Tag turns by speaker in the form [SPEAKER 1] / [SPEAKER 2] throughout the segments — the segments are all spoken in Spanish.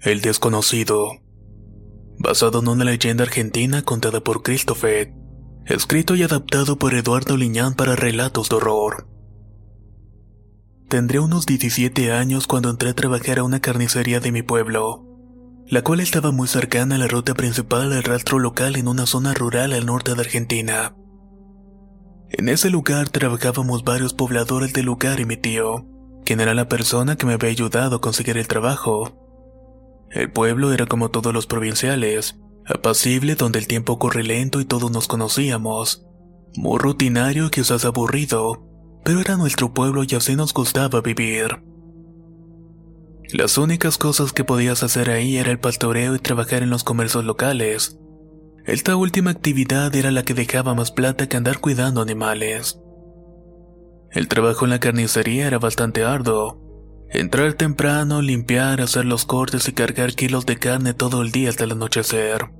[SPEAKER 1] El desconocido. Basado en una leyenda argentina contada por Christopher, escrito y adaptado por Eduardo Liñán para relatos de horror. Tendría unos 17 años cuando entré a trabajar a una carnicería de mi pueblo, la cual estaba muy cercana a la ruta principal del rastro local en una zona rural al norte de Argentina. En ese lugar trabajábamos varios pobladores del lugar y mi tío, quien era la persona que me había ayudado a conseguir el trabajo. El pueblo era como todos los provinciales, apacible donde el tiempo corre lento y todos nos conocíamos. Muy rutinario y quizás aburrido, pero era nuestro pueblo y así nos gustaba vivir. Las únicas cosas que podías hacer ahí era el pastoreo y trabajar en los comercios locales. Esta última actividad era la que dejaba más plata que andar cuidando animales. El trabajo en la carnicería era bastante arduo, Entrar temprano, limpiar, hacer los cortes y cargar kilos de carne todo el día hasta el anochecer.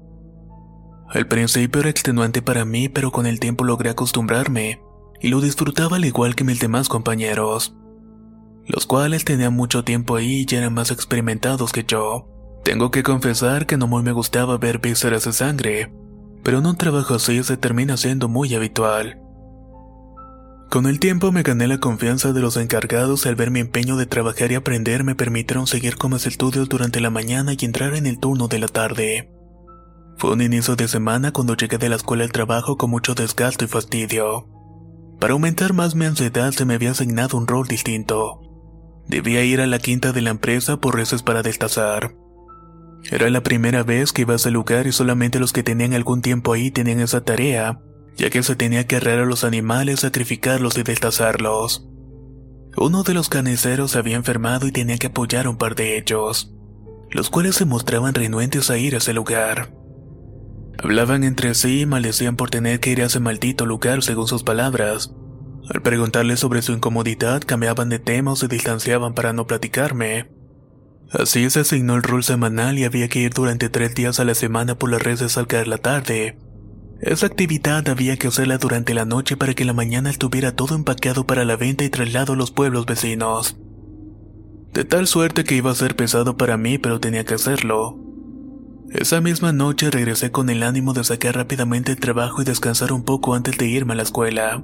[SPEAKER 1] Al principio era extenuante para mí, pero con el tiempo logré acostumbrarme, y lo disfrutaba al igual que mis demás compañeros, los cuales tenían mucho tiempo ahí y eran más experimentados que yo. Tengo que confesar que no muy me gustaba ver vísceras de sangre, pero en un trabajo así se termina siendo muy habitual. Con el tiempo me gané la confianza de los encargados al ver mi empeño de trabajar y aprender me permitieron seguir con mis estudios durante la mañana y entrar en el turno de la tarde. Fue un inicio de semana cuando llegué de la escuela al trabajo con mucho desgasto y fastidio. Para aumentar más mi ansiedad se me había asignado un rol distinto. Debía ir a la quinta de la empresa por reces para destazar. Era la primera vez que iba a ese lugar y solamente los que tenían algún tiempo ahí tenían esa tarea, ya que se tenía que arrear a los animales, sacrificarlos y destazarlos. Uno de los carniceros se había enfermado y tenía que apoyar a un par de ellos, los cuales se mostraban renuentes a ir a ese lugar. Hablaban entre sí y maldecían por tener que ir a ese maldito lugar según sus palabras. Al preguntarles sobre su incomodidad cambiaban de tema o se distanciaban para no platicarme. Así se asignó el rol semanal y había que ir durante tres días a la semana por las redes al caer la tarde, esa actividad había que hacerla durante la noche para que la mañana estuviera todo empaqueado para la venta y traslado a los pueblos vecinos. De tal suerte que iba a ser pesado para mí, pero tenía que hacerlo. Esa misma noche regresé con el ánimo de sacar rápidamente el trabajo y descansar un poco antes de irme a la escuela.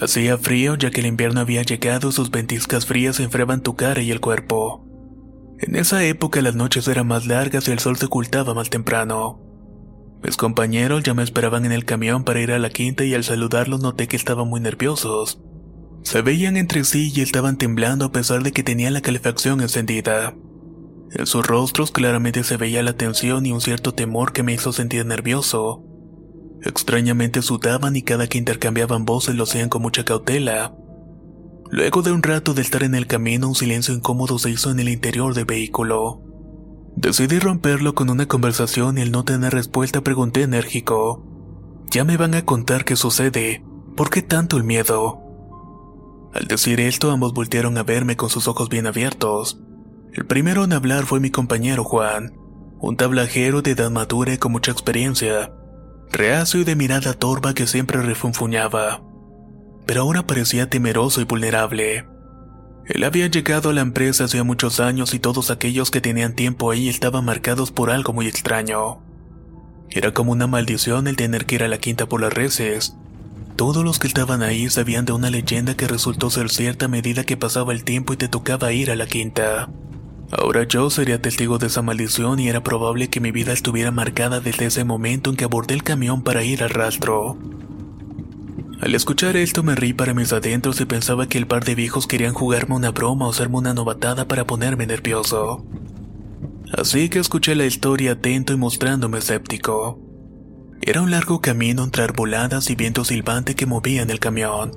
[SPEAKER 1] Hacía frío ya que el invierno había llegado y sus ventiscas frías enfriaban tu cara y el cuerpo. En esa época las noches eran más largas y el sol se ocultaba más temprano. Mis compañeros ya me esperaban en el camión para ir a la quinta y al saludarlos noté que estaban muy nerviosos. Se veían entre sí y estaban temblando a pesar de que tenían la calefacción encendida. En sus rostros claramente se veía la tensión y un cierto temor que me hizo sentir nervioso. Extrañamente sudaban y cada que intercambiaban voces lo hacían con mucha cautela. Luego de un rato de estar en el camino, un silencio incómodo se hizo en el interior del vehículo. Decidí romperlo con una conversación y al no tener respuesta pregunté enérgico. Ya me van a contar qué sucede. ¿Por qué tanto el miedo? Al decir esto, ambos voltearon a verme con sus ojos bien abiertos. El primero en hablar fue mi compañero Juan, un tablajero de edad madura y con mucha experiencia, reacio y de mirada torva que siempre refunfuñaba. Pero ahora parecía temeroso y vulnerable. Él había llegado a la empresa hacía muchos años y todos aquellos que tenían tiempo ahí estaban marcados por algo muy extraño. Era como una maldición el tener que ir a la quinta por las reces. Todos los que estaban ahí sabían de una leyenda que resultó ser cierta a medida que pasaba el tiempo y te tocaba ir a la quinta. Ahora yo sería testigo de esa maldición y era probable que mi vida estuviera marcada desde ese momento en que abordé el camión para ir al rastro. Al escuchar esto me reí para mis adentros y pensaba que el par de viejos querían jugarme una broma o hacerme una novatada para ponerme nervioso. Así que escuché la historia atento y mostrándome escéptico. Era un largo camino entre arboladas y viento silbante que movían el camión.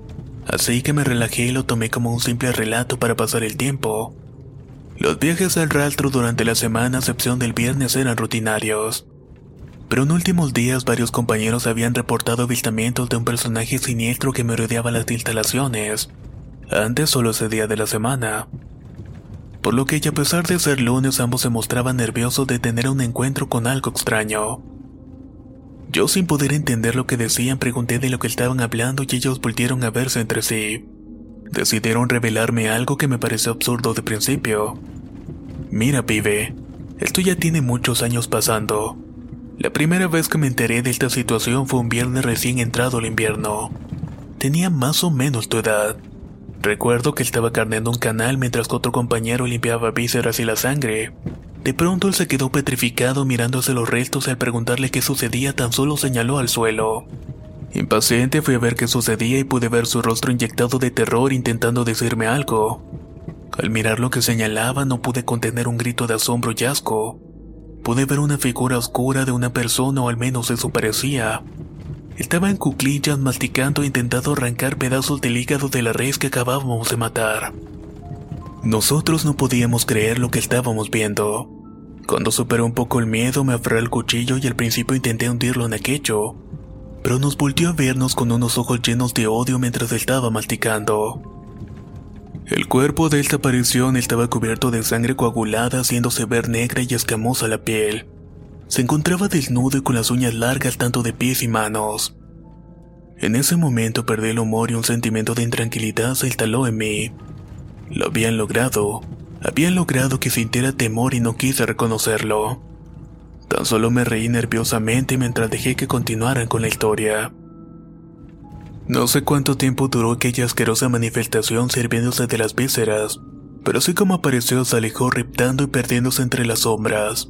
[SPEAKER 1] Así que me relajé y lo tomé como un simple relato para pasar el tiempo. Los viajes al rastro durante la semana, a excepción del viernes, eran rutinarios. Pero en últimos días varios compañeros habían reportado avistamientos de un personaje siniestro que me rodeaba las instalaciones. Antes solo ese día de la semana. Por lo que a pesar de ser lunes ambos se mostraban nerviosos de tener un encuentro con algo extraño. Yo sin poder entender lo que decían pregunté de lo que estaban hablando y ellos volvieron a verse entre sí. Decidieron revelarme algo que me pareció absurdo de principio. Mira, pibe, esto ya tiene muchos años pasando. La primera vez que me enteré de esta situación fue un viernes recién entrado el invierno. Tenía más o menos tu edad. Recuerdo que estaba carneando un canal mientras que otro compañero limpiaba vísceras y la sangre. De pronto él se quedó petrificado mirándose los restos y al preguntarle qué sucedía tan solo señaló al suelo. Impaciente fui a ver qué sucedía y pude ver su rostro inyectado de terror intentando decirme algo. Al mirar lo que señalaba no pude contener un grito de asombro y asco. Pude ver una figura oscura de una persona o al menos eso parecía. Estaba en cuclillas masticando e intentando arrancar pedazos del hígado de la res que acabábamos de matar. Nosotros no podíamos creer lo que estábamos viendo. Cuando superé un poco el miedo me aferré al cuchillo y al principio intenté hundirlo en aquello, pero nos volvió a vernos con unos ojos llenos de odio mientras estaba masticando. El cuerpo de esta aparición estaba cubierto de sangre coagulada haciéndose ver negra y escamosa la piel. Se encontraba desnudo y con las uñas largas tanto de pies y manos. En ese momento perdí el humor y un sentimiento de intranquilidad se instaló en mí. Lo habían logrado. Habían logrado que sintiera temor y no quise reconocerlo. Tan solo me reí nerviosamente mientras dejé que continuaran con la historia. No sé cuánto tiempo duró aquella asquerosa manifestación sirviéndose de las vísceras, pero así como apareció se alejó reptando y perdiéndose entre las sombras.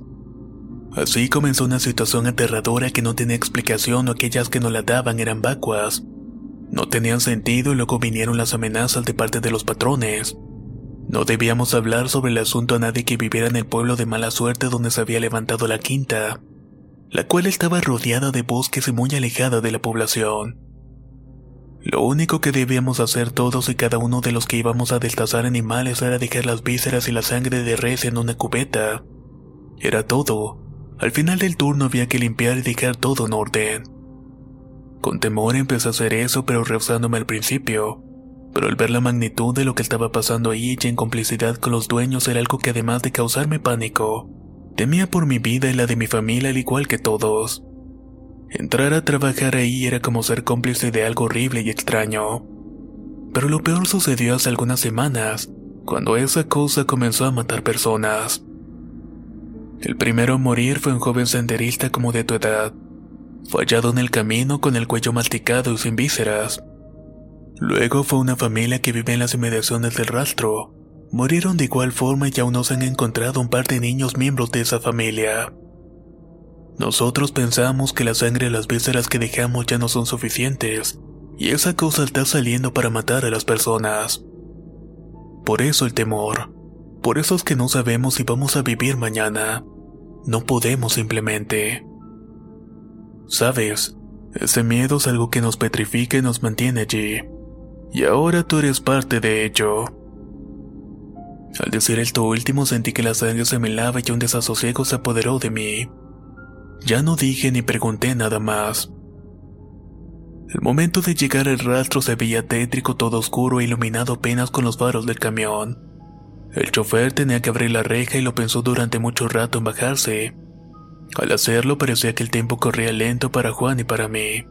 [SPEAKER 1] Así comenzó una situación aterradora que no tenía explicación o aquellas que no la daban eran vacuas. No tenían sentido y luego vinieron las amenazas de parte de los patrones. No debíamos hablar sobre el asunto a nadie que viviera en el pueblo de mala suerte donde se había levantado la quinta, la cual estaba rodeada de bosques y muy alejada de la población. Lo único que debíamos hacer todos y cada uno de los que íbamos a destazar animales era dejar las vísceras y la sangre de res en una cubeta. Era todo. Al final del turno había que limpiar y dejar todo en orden. Con temor empecé a hacer eso, pero rehusándome al principio pero al ver la magnitud de lo que estaba pasando ahí y en complicidad con los dueños era algo que además de causarme pánico, temía por mi vida y la de mi familia al igual que todos. Entrar a trabajar ahí era como ser cómplice de algo horrible y extraño. Pero lo peor sucedió hace algunas semanas, cuando esa cosa comenzó a matar personas. El primero a morir fue un joven senderista como de tu edad. Fue hallado en el camino con el cuello masticado y sin vísceras. Luego fue una familia que vive en las inmediaciones del rastro. Murieron de igual forma y aún no se han encontrado un par de niños miembros de esa familia. Nosotros pensamos que la sangre y las vísceras que dejamos ya no son suficientes, y esa cosa está saliendo para matar a las personas. Por eso el temor. Por eso es que no sabemos si vamos a vivir mañana. No podemos simplemente. Sabes, ese miedo es algo que nos petrifica y nos mantiene allí y ahora tú eres parte de ello. Al decir esto último sentí que la sangre se me lava y un desasosiego se apoderó de mí. Ya no dije ni pregunté nada más. El momento de llegar al rastro se veía tétrico, todo oscuro e iluminado apenas con los faros del camión. El chofer tenía que abrir la reja y lo pensó durante mucho rato en bajarse. Al hacerlo parecía que el tiempo corría lento para Juan y para mí.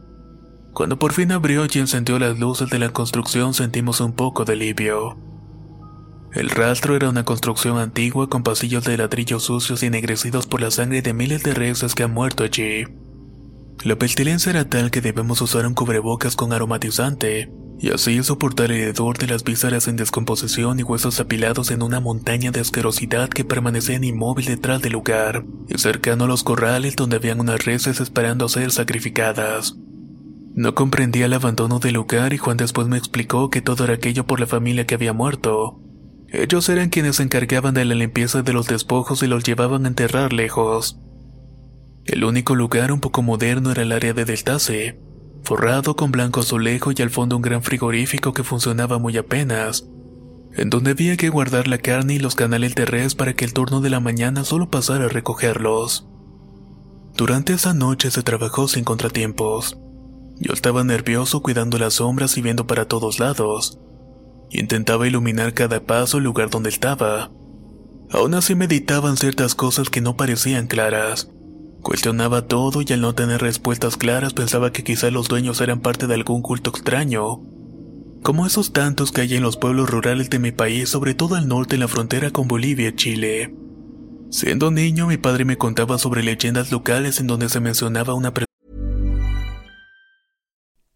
[SPEAKER 1] Cuando por fin abrió y encendió las luces de la construcción sentimos un poco de alivio. El rastro era una construcción antigua con pasillos de ladrillos sucios y ennegrecidos por la sangre de miles de reses que han muerto allí. La pestilencia era tal que debemos usar un cubrebocas con aromatizante, y así soportar el hedor de las vísceras en descomposición y huesos apilados en una montaña de asquerosidad que permanecían inmóvil detrás del lugar y cercano a los corrales donde habían unas reses esperando a ser sacrificadas. No comprendía el abandono del lugar y Juan después me explicó que todo era aquello por la familia que había muerto. Ellos eran quienes se encargaban de la limpieza de los despojos y los llevaban a enterrar lejos. El único lugar un poco moderno era el área de Deltase, forrado con blanco azulejo y al fondo un gran frigorífico que funcionaba muy apenas, en donde había que guardar la carne y los canales de res para que el turno de la mañana solo pasara a recogerlos. Durante esa noche se trabajó sin contratiempos. Yo estaba nervioso cuidando las sombras y viendo para todos lados. Intentaba iluminar cada paso el lugar donde estaba. Aún así meditaban ciertas cosas que no parecían claras. Cuestionaba todo y al no tener respuestas claras pensaba que quizá los dueños eran parte de algún culto extraño. Como esos tantos que hay en los pueblos rurales de mi país, sobre todo al norte en la frontera con Bolivia y Chile. Siendo niño, mi padre me contaba sobre leyendas locales en donde se mencionaba una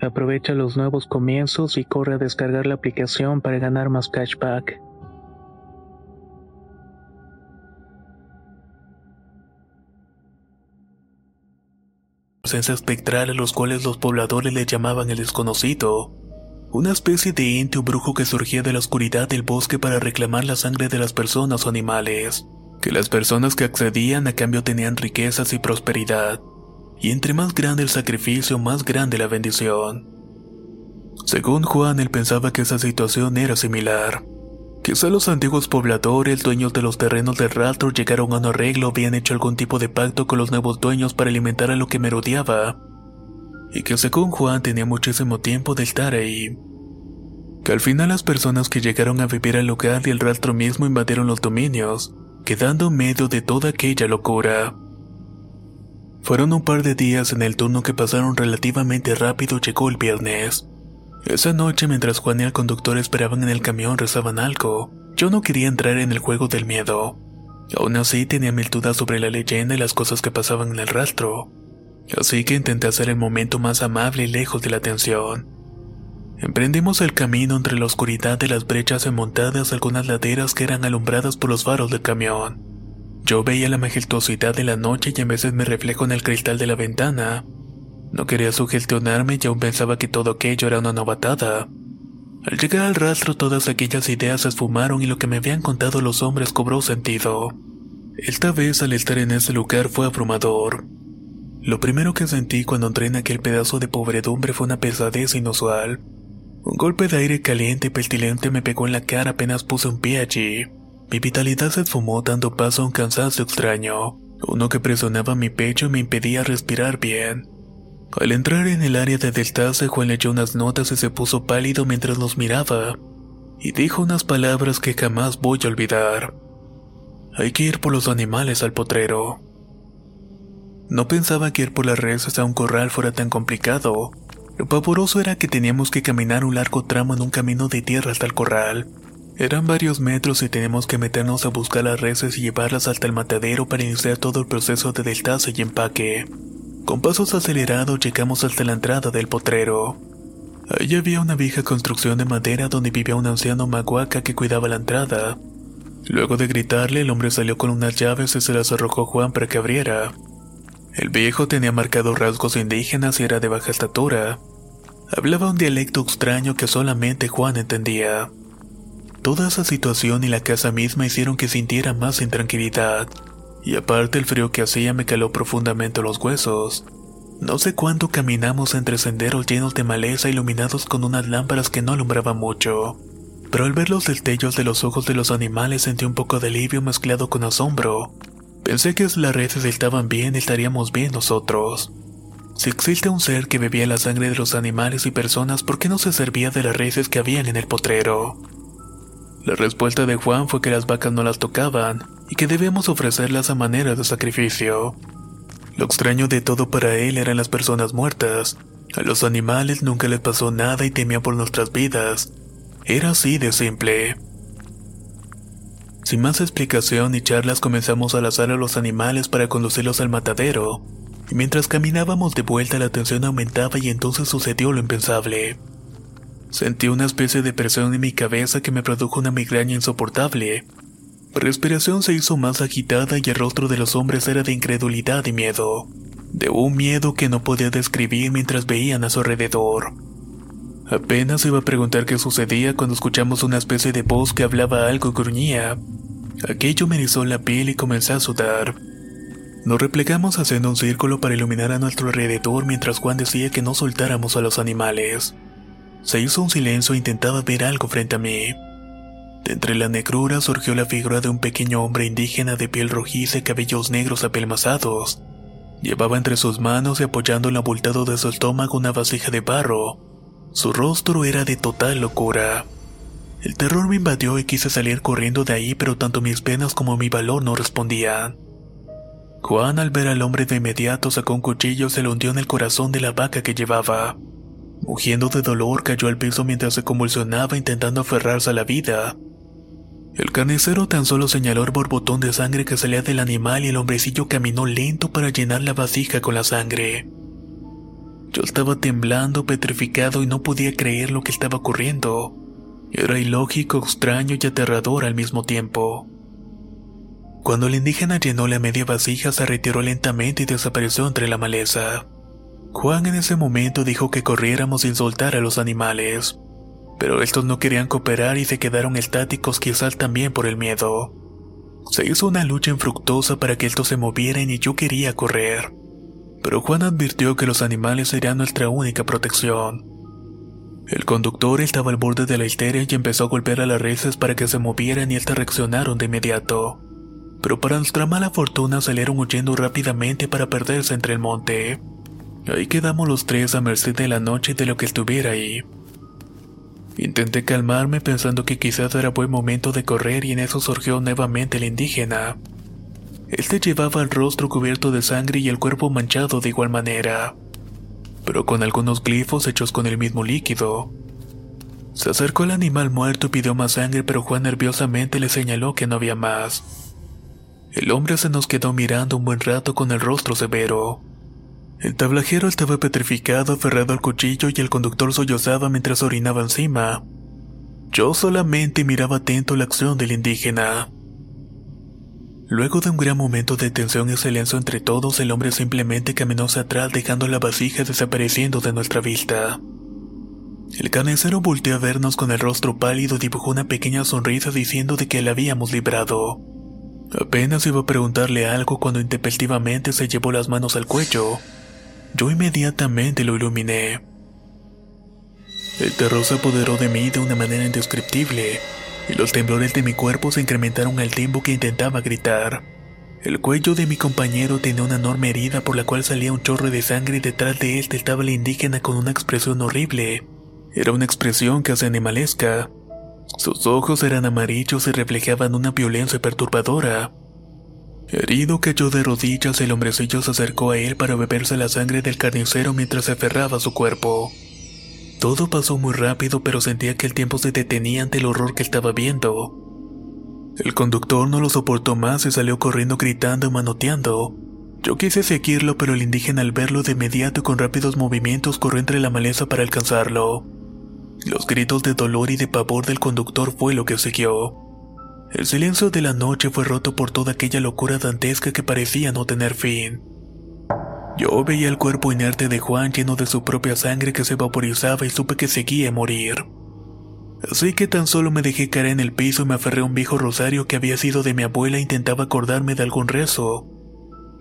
[SPEAKER 2] Aprovecha los nuevos comienzos y corre a descargar la aplicación para ganar más cashback.
[SPEAKER 1] presencia espectral a los cuales los pobladores le llamaban el desconocido. Una especie de ente o brujo que surgía de la oscuridad del bosque para reclamar la sangre de las personas o animales. Que las personas que accedían a cambio tenían riquezas y prosperidad y entre más grande el sacrificio, más grande la bendición. Según Juan, él pensaba que esa situación era similar. Quizá los antiguos pobladores, dueños de los terrenos de Raltor, llegaron a un arreglo o habían hecho algún tipo de pacto con los nuevos dueños para alimentar a lo que merodeaba. Y que según Juan tenía muchísimo tiempo de estar ahí. Al final las personas que llegaron a vivir al lugar y el rastro mismo invadieron los dominios, quedando en medio de toda aquella locura. Fueron un par de días en el turno que pasaron relativamente rápido llegó el viernes. Esa noche mientras Juan y el conductor esperaban en el camión rezaban algo. Yo no quería entrar en el juego del miedo. Aún así tenía mil dudas sobre la leyenda y las cosas que pasaban en el rastro. Así que intenté hacer el momento más amable y lejos de la tensión. Emprendimos el camino entre la oscuridad de las brechas enmontadas algunas laderas que eran alumbradas por los faros del camión. Yo veía la majestuosidad de la noche y a veces me reflejo en el cristal de la ventana. No quería sugestionarme y aún pensaba que todo aquello era una novatada. Al llegar al rastro todas aquellas ideas se esfumaron y lo que me habían contado los hombres cobró sentido. Esta vez al estar en ese lugar fue abrumador. Lo primero que sentí cuando entré en aquel pedazo de pobredumbre fue una pesadez inusual. Un golpe de aire caliente y pestilente me pegó en la cara apenas puse un pie allí. Mi vitalidad se esfumó dando paso a un cansancio extraño, uno que presionaba mi pecho y me impedía respirar bien. Al entrar en el área de destace, Juan leyó unas notas y se puso pálido mientras los miraba, y dijo unas palabras que jamás voy a olvidar. Hay que ir por los animales al potrero. No pensaba que ir por las reses a un corral fuera tan complicado. Lo pavoroso era que teníamos que caminar un largo tramo en un camino de tierra hasta el corral. Eran varios metros y teníamos que meternos a buscar las reses y llevarlas hasta el matadero para iniciar todo el proceso de destace y empaque. Con pasos acelerados llegamos hasta la entrada del potrero. Allí había una vieja construcción de madera donde vivía un anciano maguaca que cuidaba la entrada. Luego de gritarle, el hombre salió con unas llaves y se las arrojó a Juan para que abriera. El viejo tenía marcados rasgos indígenas y era de baja estatura. Hablaba un dialecto extraño que solamente Juan entendía. Toda esa situación y la casa misma hicieron que sintiera más intranquilidad. Y aparte el frío que hacía me caló profundamente los huesos. No sé cuánto caminamos entre senderos llenos de maleza iluminados con unas lámparas que no alumbraban mucho. Pero al ver los destellos de los ojos de los animales sentí un poco de alivio mezclado con asombro. Pensé que si las redes estaban bien, estaríamos bien nosotros. Si existe un ser que bebía la sangre de los animales y personas, ¿por qué no se servía de las reses que habían en el potrero? La respuesta de Juan fue que las vacas no las tocaban y que debemos ofrecerlas a manera de sacrificio. Lo extraño de todo para él eran las personas muertas. A los animales nunca les pasó nada y temía por nuestras vidas. Era así de simple. Sin más explicación ni charlas comenzamos a lazar a los animales para conducirlos al matadero, y mientras caminábamos de vuelta la tensión aumentaba y entonces sucedió lo impensable. Sentí una especie de presión en mi cabeza que me produjo una migraña insoportable. Respiración se hizo más agitada y el rostro de los hombres era de incredulidad y miedo, de un miedo que no podía describir mientras veían a su alrededor. Apenas iba a preguntar qué sucedía cuando escuchamos una especie de voz que hablaba algo y gruñía. Aquello me erizó la piel y comencé a sudar. Nos replegamos haciendo un círculo para iluminar a nuestro alrededor mientras Juan decía que no soltáramos a los animales. Se hizo un silencio e intentaba ver algo frente a mí. De entre la negrura surgió la figura de un pequeño hombre indígena de piel rojiza y cabellos negros apelmazados. Llevaba entre sus manos y apoyando el abultado de su estómago una vasija de barro, su rostro era de total locura. El terror me invadió y quise salir corriendo de ahí, pero tanto mis penas como mi valor no respondían. Juan al ver al hombre de inmediato sacó un cuchillo y se lo hundió en el corazón de la vaca que llevaba. Mugiendo de dolor cayó al piso mientras se convulsionaba intentando aferrarse a la vida. El carnicero tan solo señaló el borbotón de sangre que salía del animal y el hombrecillo caminó lento para llenar la vasija con la sangre. Yo estaba temblando, petrificado y no podía creer lo que estaba ocurriendo. Era ilógico, extraño y aterrador al mismo tiempo. Cuando el indígena llenó la media vasija se retiró lentamente y desapareció entre la maleza. Juan en ese momento dijo que corriéramos sin soltar a los animales, pero estos no querían cooperar y se quedaron estáticos quizás también por el miedo. Se hizo una lucha infructuosa para que estos se movieran y yo quería correr pero Juan advirtió que los animales serían nuestra única protección. El conductor estaba al borde de la histeria y empezó a golpear a las reses para que se movieran y estas reaccionaron de inmediato. Pero para nuestra mala fortuna salieron huyendo rápidamente para perderse entre el monte. Ahí quedamos los tres a merced de la noche y de lo que estuviera ahí. Intenté calmarme pensando que quizás era buen momento de correr y en eso surgió nuevamente el indígena. Este llevaba el rostro cubierto de sangre y el cuerpo manchado de igual manera, pero con algunos glifos hechos con el mismo líquido. Se acercó al animal muerto y pidió más sangre, pero Juan nerviosamente le señaló que no había más. El hombre se nos quedó mirando un buen rato con el rostro severo. El tablajero estaba petrificado, aferrado al cuchillo y el conductor sollozaba mientras orinaba encima. Yo solamente miraba atento la acción del indígena. Luego de un gran momento de tensión y silencio entre todos, el hombre simplemente caminó hacia atrás dejando la vasija desapareciendo de nuestra vista. El carnicero volteó a vernos con el rostro pálido y dibujó una pequeña sonrisa diciendo de que la habíamos librado. Apenas iba a preguntarle algo cuando intempestivamente se llevó las manos al cuello. Yo inmediatamente lo iluminé. El terror se apoderó de mí de una manera indescriptible y los temblores de mi cuerpo se incrementaron al tiempo que intentaba gritar. El cuello de mi compañero tenía una enorme herida por la cual salía un chorro de sangre y detrás de él estaba el indígena con una expresión horrible. Era una expresión casi animalesca. Sus ojos eran amarillos y reflejaban una violencia perturbadora. Herido cayó de rodillas, el hombrecillo se acercó a él para beberse la sangre del carnicero mientras se aferraba a su cuerpo. Todo pasó muy rápido, pero sentía que el tiempo se detenía ante el horror que estaba viendo. El conductor no lo soportó más y salió corriendo gritando y manoteando. Yo quise seguirlo, pero el indígena al verlo de inmediato con rápidos movimientos corrió entre la maleza para alcanzarlo. Los gritos de dolor y de pavor del conductor fue lo que siguió. El silencio de la noche fue roto por toda aquella locura dantesca que parecía no tener fin. Yo veía el cuerpo inerte de Juan lleno de su propia sangre que se vaporizaba y supe que seguía a morir. Así que tan solo me dejé caer en el piso y me aferré a un viejo rosario que había sido de mi abuela e intentaba acordarme de algún rezo.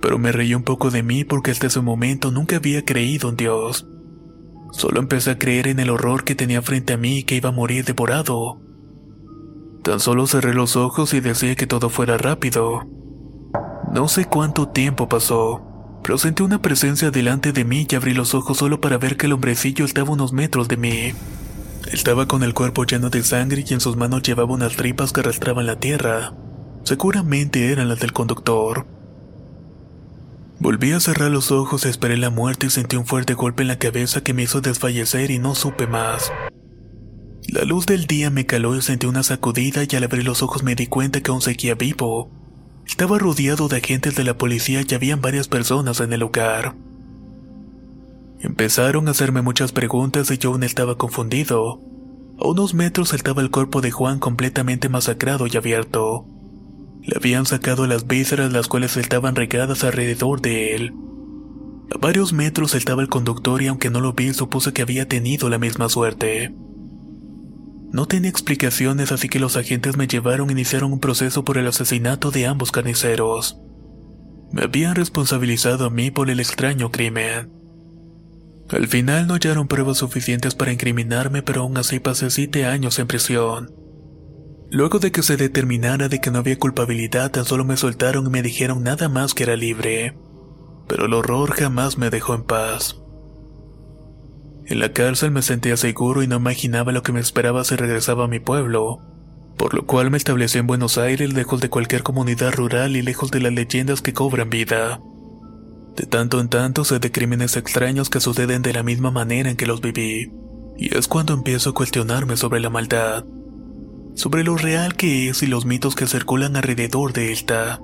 [SPEAKER 1] Pero me reí un poco de mí porque hasta ese momento nunca había creído en Dios. Solo empecé a creer en el horror que tenía frente a mí y que iba a morir devorado. Tan solo cerré los ojos y deseé que todo fuera rápido. No sé cuánto tiempo pasó pero sentí una presencia delante de mí y abrí los ojos solo para ver que el hombrecillo estaba unos metros de mí. Estaba con el cuerpo lleno de sangre y en sus manos llevaba unas tripas que arrastraban la tierra. Seguramente eran las del conductor. Volví a cerrar los ojos, esperé la muerte y sentí un fuerte golpe en la cabeza que me hizo desfallecer y no supe más. La luz del día me caló y sentí una sacudida y al abrir los ojos me di cuenta que aún seguía vivo. Estaba rodeado de agentes de la policía y habían varias personas en el lugar. Empezaron a hacerme muchas preguntas y yo aún estaba confundido. A unos metros saltaba el cuerpo de Juan completamente masacrado y abierto. Le habían sacado las vísceras las cuales estaban regadas alrededor de él. A varios metros saltaba el conductor y aunque no lo vi supuse que había tenido la misma suerte. No tenía explicaciones, así que los agentes me llevaron e iniciaron un proceso por el asesinato de ambos carniceros. Me habían responsabilizado a mí por el extraño crimen. Al final no hallaron pruebas suficientes para incriminarme, pero aún así pasé siete años en prisión. Luego de que se determinara de que no había culpabilidad, tan solo me soltaron y me dijeron nada más que era libre. Pero el horror jamás me dejó en paz. En la cárcel me sentía seguro y no imaginaba lo que me esperaba si regresaba a mi pueblo, por lo cual me establecí en Buenos Aires lejos de cualquier comunidad rural y lejos de las leyendas que cobran vida. De tanto en tanto sé de crímenes extraños que suceden de la misma manera en que los viví, y es cuando empiezo a cuestionarme sobre la maldad, sobre lo real que es y los mitos que circulan alrededor de esta.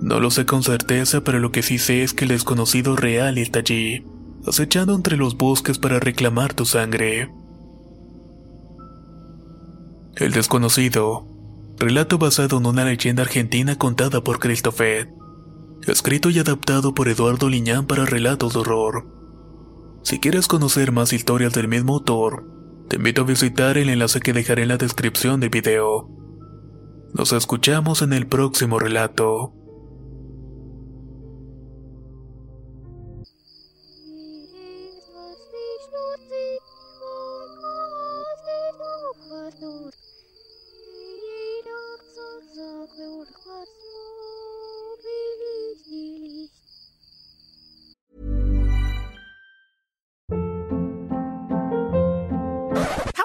[SPEAKER 1] No lo sé con certeza, pero lo que sí sé es que el desconocido real está allí acechando entre los bosques para reclamar tu sangre. El desconocido. Relato basado en una leyenda argentina contada por Christopher. Escrito y adaptado por Eduardo Liñán para relatos de horror. Si quieres conocer más historias del mismo autor, te invito a visitar el enlace que dejaré en la descripción del video. Nos escuchamos en el próximo relato.